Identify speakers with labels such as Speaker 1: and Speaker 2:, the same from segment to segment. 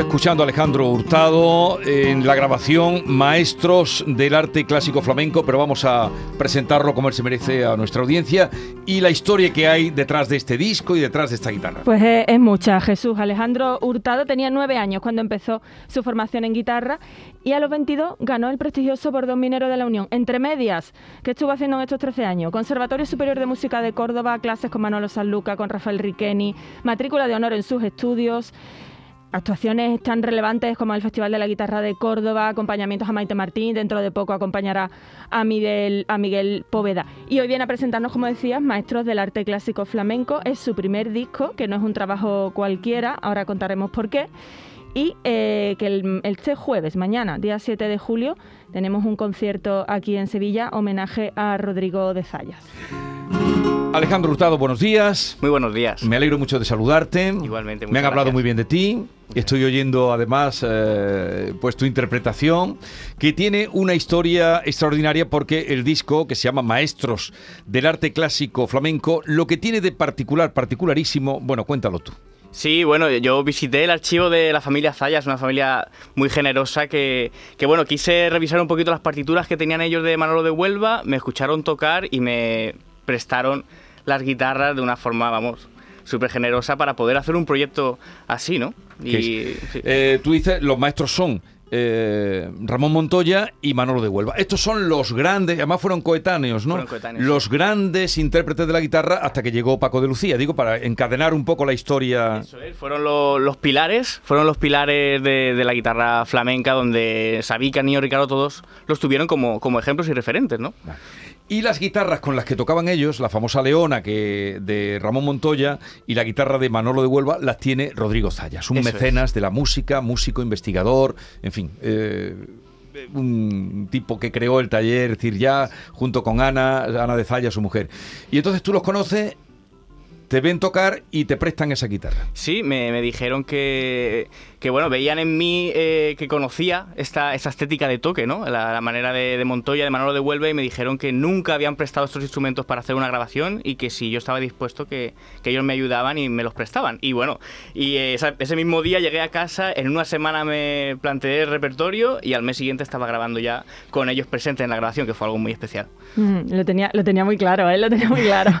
Speaker 1: Escuchando a Alejandro Hurtado en la grabación Maestros del Arte Clásico Flamenco, pero vamos a presentarlo como él se merece a nuestra audiencia y la historia que hay detrás de este disco y detrás de esta guitarra.
Speaker 2: Pues es, es mucha, Jesús. Alejandro Hurtado tenía nueve años cuando empezó su formación en guitarra y a los 22 ganó el prestigioso Bordón Minero de la Unión. Entre medias, ¿qué estuvo haciendo en estos 13 años? Conservatorio Superior de Música de Córdoba, clases con Manolo Sanluca, con Rafael Riqueni, matrícula de honor en sus estudios actuaciones tan relevantes como el Festival de la Guitarra de Córdoba, acompañamientos a Maite Martín, dentro de poco acompañará a Miguel, a Miguel Poveda. Y hoy viene a presentarnos, como decías, Maestros del Arte Clásico Flamenco. Es su primer disco, que no es un trabajo cualquiera, ahora contaremos por qué. Y eh, que el, este jueves, mañana, día 7 de julio, tenemos un concierto aquí en Sevilla, homenaje a Rodrigo de Zayas.
Speaker 1: Alejandro Hurtado, buenos días.
Speaker 3: Muy buenos días.
Speaker 1: Me alegro mucho de saludarte.
Speaker 3: Igualmente.
Speaker 1: Me han hablado
Speaker 3: gracias.
Speaker 1: muy bien de ti. Estoy oyendo además eh, pues tu interpretación, que tiene una historia extraordinaria porque el disco que se llama Maestros del Arte Clásico Flamenco, lo que tiene de particular, particularísimo, bueno, cuéntalo tú.
Speaker 3: Sí, bueno, yo visité el archivo de la familia Zayas, una familia muy generosa que, que, bueno, quise revisar un poquito las partituras que tenían ellos de Manolo de Huelva, me escucharon tocar y me prestaron las guitarras de una forma, vamos, súper generosa para poder hacer un proyecto así, ¿no? Y, sí.
Speaker 1: Eh, tú dices, los maestros son eh, Ramón Montoya y Manolo de Huelva. Estos son los grandes, además fueron coetáneos, ¿no?
Speaker 3: Fueron coetáneos,
Speaker 1: los
Speaker 3: sí.
Speaker 1: grandes intérpretes de la guitarra hasta que llegó Paco de Lucía, digo, para encadenar un poco la historia.
Speaker 3: Eso es, fueron lo- los pilares, fueron los pilares de, de la guitarra flamenca donde Sabica, Niño Ricardo, todos los tuvieron como, como ejemplos y referentes, ¿no?
Speaker 1: Y las guitarras con las que tocaban ellos, la famosa Leona que de Ramón Montoya y la guitarra de Manolo de Huelva, las tiene Rodrigo Zayas, un
Speaker 3: Eso
Speaker 1: mecenas de la música, músico, investigador, en fin. eh, un tipo que creó el taller, es decir, ya junto con Ana, Ana de Zayas, su mujer. Y entonces tú los conoces, te ven tocar y te prestan esa guitarra.
Speaker 3: Sí, me, me dijeron que, que, bueno, veían en mí eh, que conocía esta, esta estética de toque, ¿no? La, la manera de, de Montoya, de Manolo de Huelva, y me dijeron que nunca habían prestado estos instrumentos para hacer una grabación y que si yo estaba dispuesto, que, que ellos me ayudaban y me los prestaban. Y bueno, y esa- ese mismo día llegué a casa, en una semana me planteé el repertorio y al mes siguiente estaba grabando ya con ellos presentes en la grabación, que fue algo muy especial.
Speaker 2: Mm, lo, tenía, lo tenía muy claro, ¿eh? lo tenía muy claro.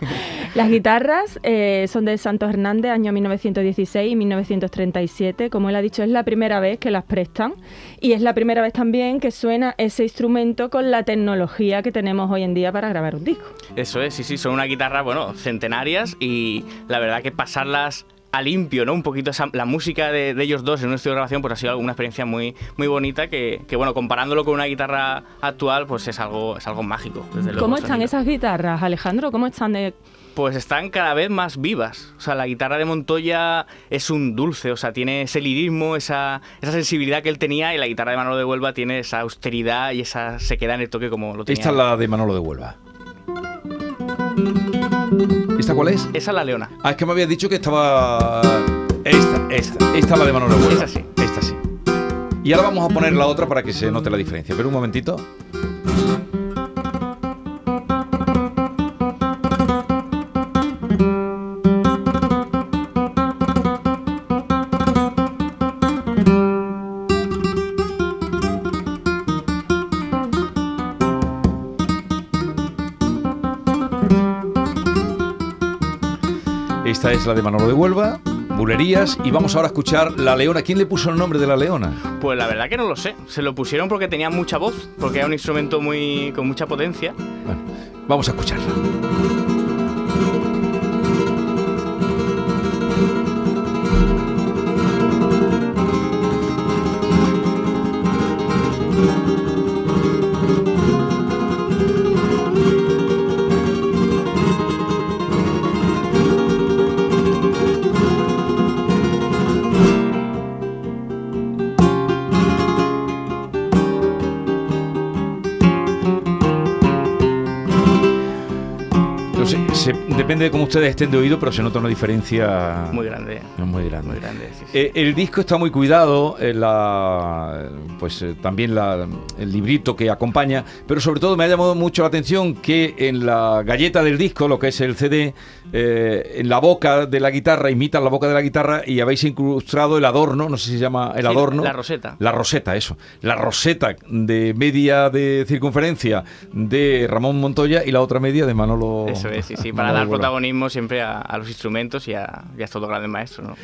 Speaker 2: Las guitarras eh, son de Santos Hernández, año 1916 y 1937. Como él ha dicho, es la primera vez que las prestan y es la primera vez también que suena ese instrumento con la tecnología que tenemos hoy en día para grabar un disco.
Speaker 3: Eso es, sí, sí, son una guitarra, bueno, centenarias y la verdad que pasarlas a limpio, ¿no? Un poquito esa- la música de, de ellos dos en un estudio de grabación, pues ha sido una experiencia muy, muy bonita que, que, bueno, comparándolo con una guitarra actual, pues es algo, es algo mágico, desde luego.
Speaker 2: ¿Cómo están
Speaker 3: sonido.
Speaker 2: esas guitarras, Alejandro? ¿Cómo están de...?
Speaker 3: Pues están cada vez más vivas. O sea, la guitarra de Montoya es un dulce, o sea, tiene ese lirismo, esa, esa sensibilidad que él tenía, y la guitarra de Manolo de Huelva tiene esa austeridad y esa sequedad en el toque como lo tenía.
Speaker 1: Esta es la de Manolo de Huelva. ¿Esta cuál es?
Speaker 3: Esa es la leona.
Speaker 1: Ah, es que me habías dicho que estaba. Esta, esta. Esta es la de Manolo de Huelva.
Speaker 3: Esa sí.
Speaker 1: Esta sí. Y ahora vamos a poner la otra para que se note la diferencia. Pero un momentito. Esta es la de Manolo de Huelva, Bulerías, y vamos ahora a escuchar La Leona. ¿Quién le puso el nombre de La Leona?
Speaker 3: Pues la verdad que no lo sé. Se lo pusieron porque tenía mucha voz, porque era un instrumento muy con mucha potencia.
Speaker 1: Bueno, vamos a escucharla. music. Se- depende de cómo ustedes estén de oído, pero se nota una diferencia
Speaker 3: Muy grande.
Speaker 1: muy grande.
Speaker 3: Muy grande, sí, sí.
Speaker 1: Eh, el disco está muy cuidado, eh, la, pues eh, también la- el librito que acompaña, pero sobre todo me ha llamado mucho la atención que en la galleta del disco, lo que es el CD, en la boca de la guitarra, imitan la boca de la guitarra y habéis incrustado el adorno, no sé si se llama el
Speaker 3: Sí,
Speaker 1: adorno.
Speaker 3: la roseta.
Speaker 1: La roseta, eso. La roseta de media de circunferencia de Ramón Montoya y la otra media de Manolo.
Speaker 3: Eso es, sí, sí, para dar protagonismo siempre a, a los instrumentos y a, y a estos dos grandes maestros, ¿no?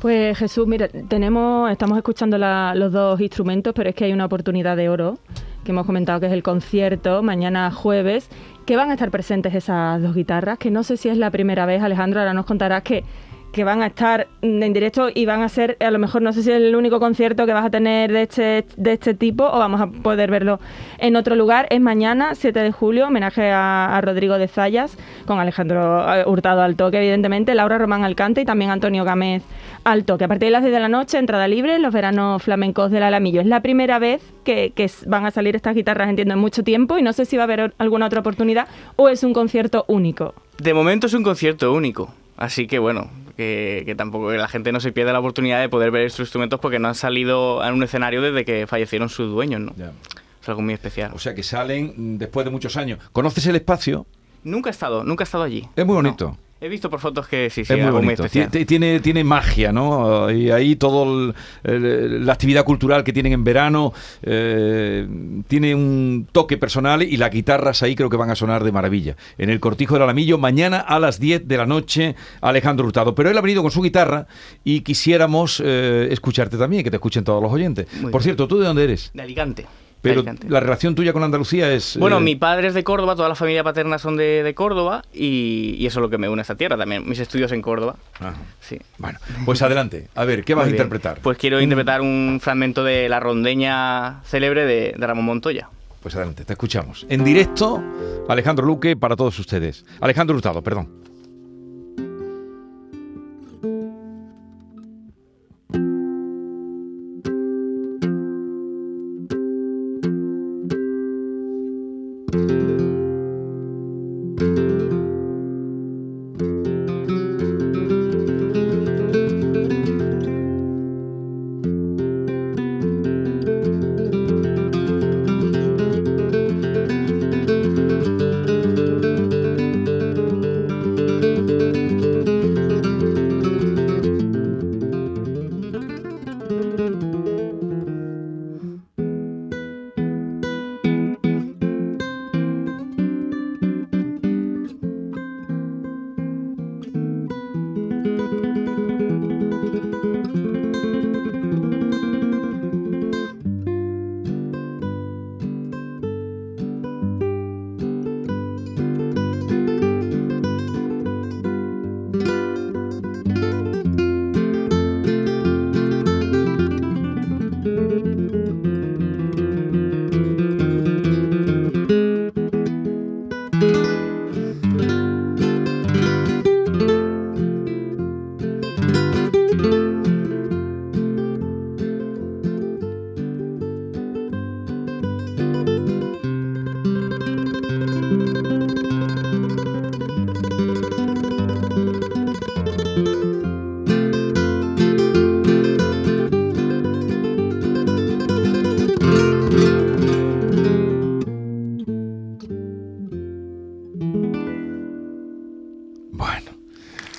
Speaker 2: Pues Jesús, mira, tenemos, estamos escuchando la- los dos instrumentos, pero es que hay una oportunidad de oro que hemos comentado que es el concierto mañana jueves, que van a estar presentes esas dos guitarras, que no sé si es la primera vez, Alejandro, ahora nos contarás que, que van a estar en directo y van a ser, a lo mejor no sé si es el único concierto que vas a tener de este, de este tipo o vamos a poder verlo en otro lugar. Es mañana, 7 de julio, homenaje a, Rodrigo de Zayas, con Alejandro eh, Hurtado al toque, evidentemente, Laura Román al cante y también Antonio Gámez al toque. A partir de las 10 de la noche, entrada libre, los veranos flamencos del Alamillo. Es la primera vez que, van a salir estas guitarras, entiendo, en mucho tiempo y no sé si va a haber alguna otra oportunidad o es un concierto único.
Speaker 3: De momento es un concierto único, así que bueno, que, que tampoco que la gente no se pierda la oportunidad de poder ver estos instrumentos porque no han salido en un escenario desde que fallecieron sus dueños, ¿no?
Speaker 1: Ya.
Speaker 3: Es algo muy especial.
Speaker 1: O sea que salen mm, después de muchos años. ¿Conoces el espacio?
Speaker 3: Nunca he estado, nunca he estado allí.
Speaker 1: Es muy
Speaker 3: No. He visto por fotos que sí, sí,
Speaker 1: es muy bonito. Tiene, tiene magia, ¿no? Y ahí todo la actividad cultural que tienen en verano eh, tiene un toque personal y las guitarras ahí creo que van a sonar de maravilla. En el Cortijo del Alamillo, mañana a las 10 de la noche, Alejandro Hurtado. Pero él ha venido con su guitarra y quisiéramos eh, escucharte también, que te escuchen todos los oyentes.
Speaker 3: Muy
Speaker 1: Por
Speaker 3: bien.
Speaker 1: cierto, ¿tú de dónde eres?
Speaker 3: De Alicante.
Speaker 1: Pero
Speaker 3: Alicante.
Speaker 1: la relación tuya con Andalucía es...
Speaker 3: Bueno,
Speaker 1: eh,
Speaker 3: mi padre es de Córdoba, toda la familia paterna son de, de Córdoba y, y eso es lo que me une a esta tierra también. Mis estudios en Córdoba.
Speaker 1: ajá.
Speaker 3: Sí.
Speaker 1: Bueno, pues adelante. A ver, ¿qué vas a interpretar?
Speaker 3: Pues quiero interpretar un fragmento de la rondeña célebre de, de Ramón Montoya.
Speaker 1: Pues adelante, te escuchamos. En directo, Alejandro Luque para todos ustedes. Alejandro Hurtado, perdón.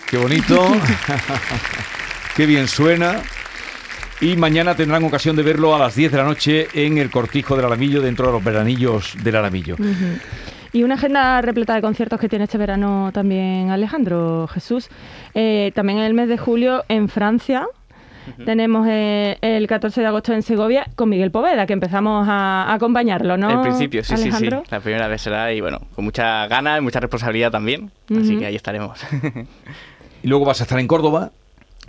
Speaker 1: Qué bonito. qué bien suena. Y mañana tendrán ocasión de verlo a las 10 de la noche en el Cortijo del Alamillo, dentro de los veranillos del Alamillo.
Speaker 2: Y una agenda repleta de conciertos que tiene este verano también Alejandro Jesús. Eh, también en el mes de julio en Francia. Tenemos eh, el 14 de agosto en Segovia con Miguel Poveda, que empezamos a, a acompañarlo, ¿no?
Speaker 3: En principio, sí, sí, sí. La primera vez será y bueno, con mucha ganas y mucha responsabilidad también. Así que ahí estaremos.
Speaker 1: Y luego vas a estar en Córdoba,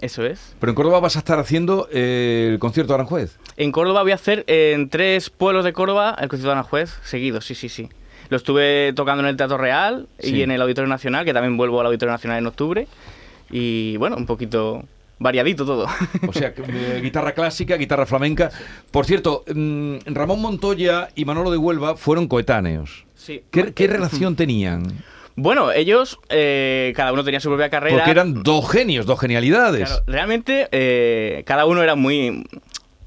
Speaker 3: Eso es.
Speaker 1: pero en Córdoba vas a estar haciendo eh, el concierto de Aranjuez.
Speaker 3: En Córdoba voy a hacer eh, en tres pueblos de Córdoba el concierto de Aranjuez seguido, sí, sí, sí. Lo estuve tocando en el Teatro Real
Speaker 1: Sí.
Speaker 3: y en el Auditorio Nacional, que también vuelvo al Auditorio Nacional en octubre. Y bueno, un poquito variadito todo.
Speaker 1: O sea, eh, guitarra clásica, guitarra flamenca. Por cierto, mm, Ramón Montoya y Manolo de Huelva fueron coetáneos.
Speaker 3: sí.
Speaker 1: ¿Qué, qué relación tenían?
Speaker 3: Bueno, ellos, eh, cada uno tenía su propia carrera.
Speaker 1: Porque eran dos genios, dos genialidades.
Speaker 3: Claro, realmente, eh, cada uno era muy,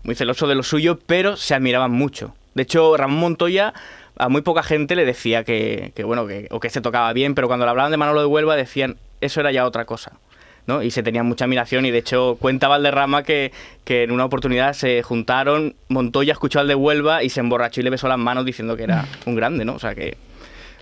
Speaker 3: muy celoso de lo suyo, pero se admiraban mucho. De hecho, Ramón Montoya a muy poca gente le decía que, que, bueno, que, o que se tocaba bien, pero cuando le hablaban de Manolo de Huelva decían, eso era ya otra cosa. ¿no? Y se tenían mucha admiración y de hecho cuenta Valderrama que, que en una oportunidad se juntaron, Montoya escuchó al de Huelva y se emborrachó y le besó las manos diciendo que era un grande, ¿no? O sea que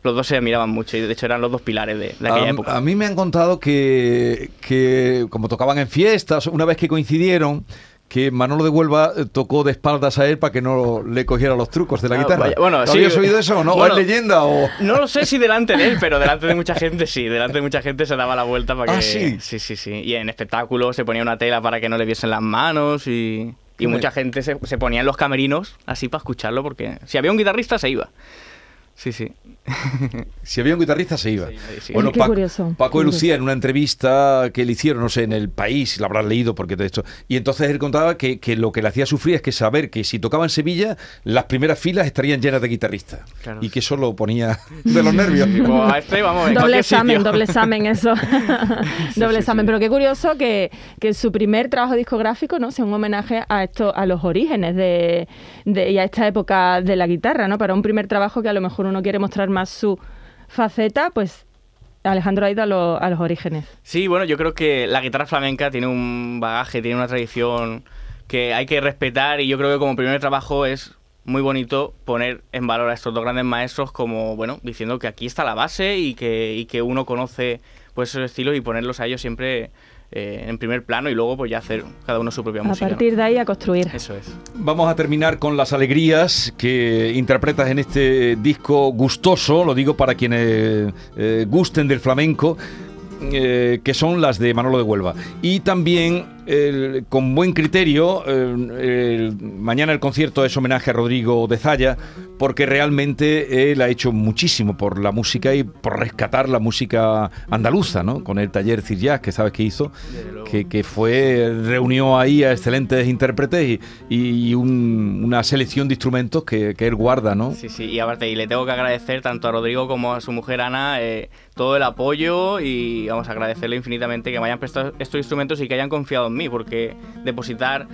Speaker 3: los dos se admiraban mucho y de hecho eran los dos pilares de, de aquella
Speaker 1: a,
Speaker 3: época.
Speaker 1: A mí me han contado que, que como tocaban en fiestas, una vez que coincidieron, que Manolo de Huelva eh, tocó de espaldas a él para que no le cogiera los trucos de la
Speaker 3: Ah,
Speaker 1: guitarra.
Speaker 3: vaya, bueno,
Speaker 1: ¿Tú
Speaker 3: sí.
Speaker 1: ¿Habías oído eso o no?
Speaker 3: Bueno,
Speaker 1: ¿O es leyenda o...?
Speaker 3: No lo sé si delante de él, pero delante de mucha gente sí. Delante de mucha gente se daba la vuelta para que.
Speaker 1: Ah, ¿sí?
Speaker 3: Sí, sí, sí. Y en espectáculos se ponía una tela para que no le viesen las manos y. Y mucha gente se, se ponía en los camerinos así para escucharlo porque si había un guitarrista se iba. Sí, sí.
Speaker 1: Si había un guitarrista se iba.
Speaker 3: Sí, sí.
Speaker 1: Bueno,
Speaker 2: Ay, qué
Speaker 1: Paco,
Speaker 2: curioso.
Speaker 1: Paco Lucía en una entrevista que le hicieron, no sé, en el país, la habrán leído porque de esto. Y entonces él contaba que, que lo que le hacía sufrir es que saber que si tocaba en Sevilla, las primeras filas estarían llenas de guitarristas.
Speaker 3: Claro.
Speaker 1: Y que eso lo ponía de los nervios.
Speaker 3: A este vamos
Speaker 2: Doble examen,
Speaker 3: sitio.
Speaker 2: doble examen, eso. doble
Speaker 3: sí,
Speaker 2: examen.
Speaker 3: sí.
Speaker 2: Pero qué curioso que, que su primer trabajo discográfico no sea un homenaje a esto, a los orígenes de, de- y a esta época de la guitarra, ¿no? Para un primer trabajo que a lo mejor uno quiere mostrar más su faceta, pues Alejandro ha ido a, lo- a los orígenes.
Speaker 3: Sí, bueno, yo creo que la guitarra flamenca tiene un bagaje, tiene una tradición que hay que respetar y yo creo que como primer trabajo es muy bonito poner en valor a estos dos grandes maestros como, bueno, diciendo que aquí está la base y que, y que uno conoce pues esos estilos y ponerlos a ellos siempre eh, en primer plano y luego pues ya hacer cada uno su propia
Speaker 2: A
Speaker 3: música. ¿no?
Speaker 2: partir de ahí a construir.
Speaker 3: Eso es.
Speaker 1: Vamos a terminar con las alegrías que interpretas en este disco gustoso, lo digo para quienes eh, gusten del flamenco, eh, que son las de Manolo de Huelva. Y también, con buen criterio, eh, mañana el concierto es homenaje a Rodrigo de Zaya, porque realmente él ha hecho muchísimo por la música y por rescatar la música andaluza, ¿no? Con el taller Cir Jazz, que sabes que hizo, que, que fue, reunió ahí a excelentes intérpretes y, y un- una selección de instrumentos que, que él guarda, ¿no?
Speaker 3: Sí, sí, y aparte, y le tengo que agradecer tanto a Rodrigo como a su mujer Ana eh, todo el apoyo y vamos a agradecerle infinitamente que me hayan prestado estos instrumentos y que hayan confiado en mí, porque depositar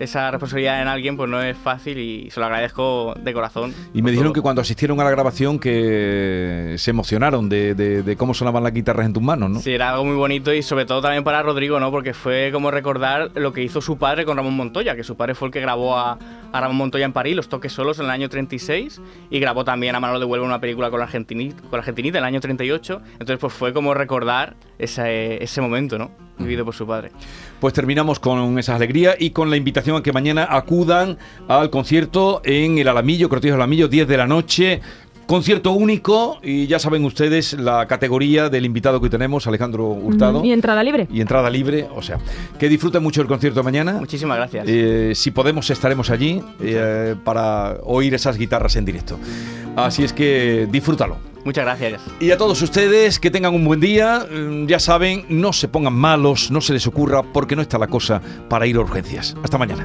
Speaker 3: esa responsabilidad en alguien pues no es fácil y se lo agradezco de corazón.
Speaker 1: Y me dijeron
Speaker 3: todo.
Speaker 1: que cuando asistieron a la grabación que se emocionaron de, de- de cómo sonaban las guitarras en tus manos, ¿no?
Speaker 3: Sí, era algo muy bonito y sobre todo también para Rodrigo, ¿no? Porque fue como recordar lo que hizo su padre con Ramón Montoya, que su padre fue el que grabó a, a Ramón Montoya en París, los toques solos en el año 36, y grabó también a Manolo de Huelva una película con la, Argentinita, con la Argentinita en el año 38. Entonces, pues fue como recordar ese, ese momento, ¿no? Vivido por su padre.
Speaker 1: Pues terminamos con esa alegría y con la invitación a que mañana acudan al concierto en el Alamillo, Cortillo del Alamillo, 10 de la noche. Concierto único y ya saben ustedes la categoría del invitado que tenemos, Alejandro Hurtado.
Speaker 2: Y entrada libre.
Speaker 1: y entrada libre, o sea, que disfruten mucho el concierto de mañana.
Speaker 3: Muchísimas gracias.
Speaker 1: Eh, si podemos estaremos allí eh, para oír esas guitarras en directo. Así es que disfrútalo.
Speaker 3: Muchas gracias.
Speaker 1: Y a todos ustedes que tengan un buen día, Mm, ya saben, no se pongan malos, no se les ocurra porque no está la cosa para ir a urgencias. Hasta mañana.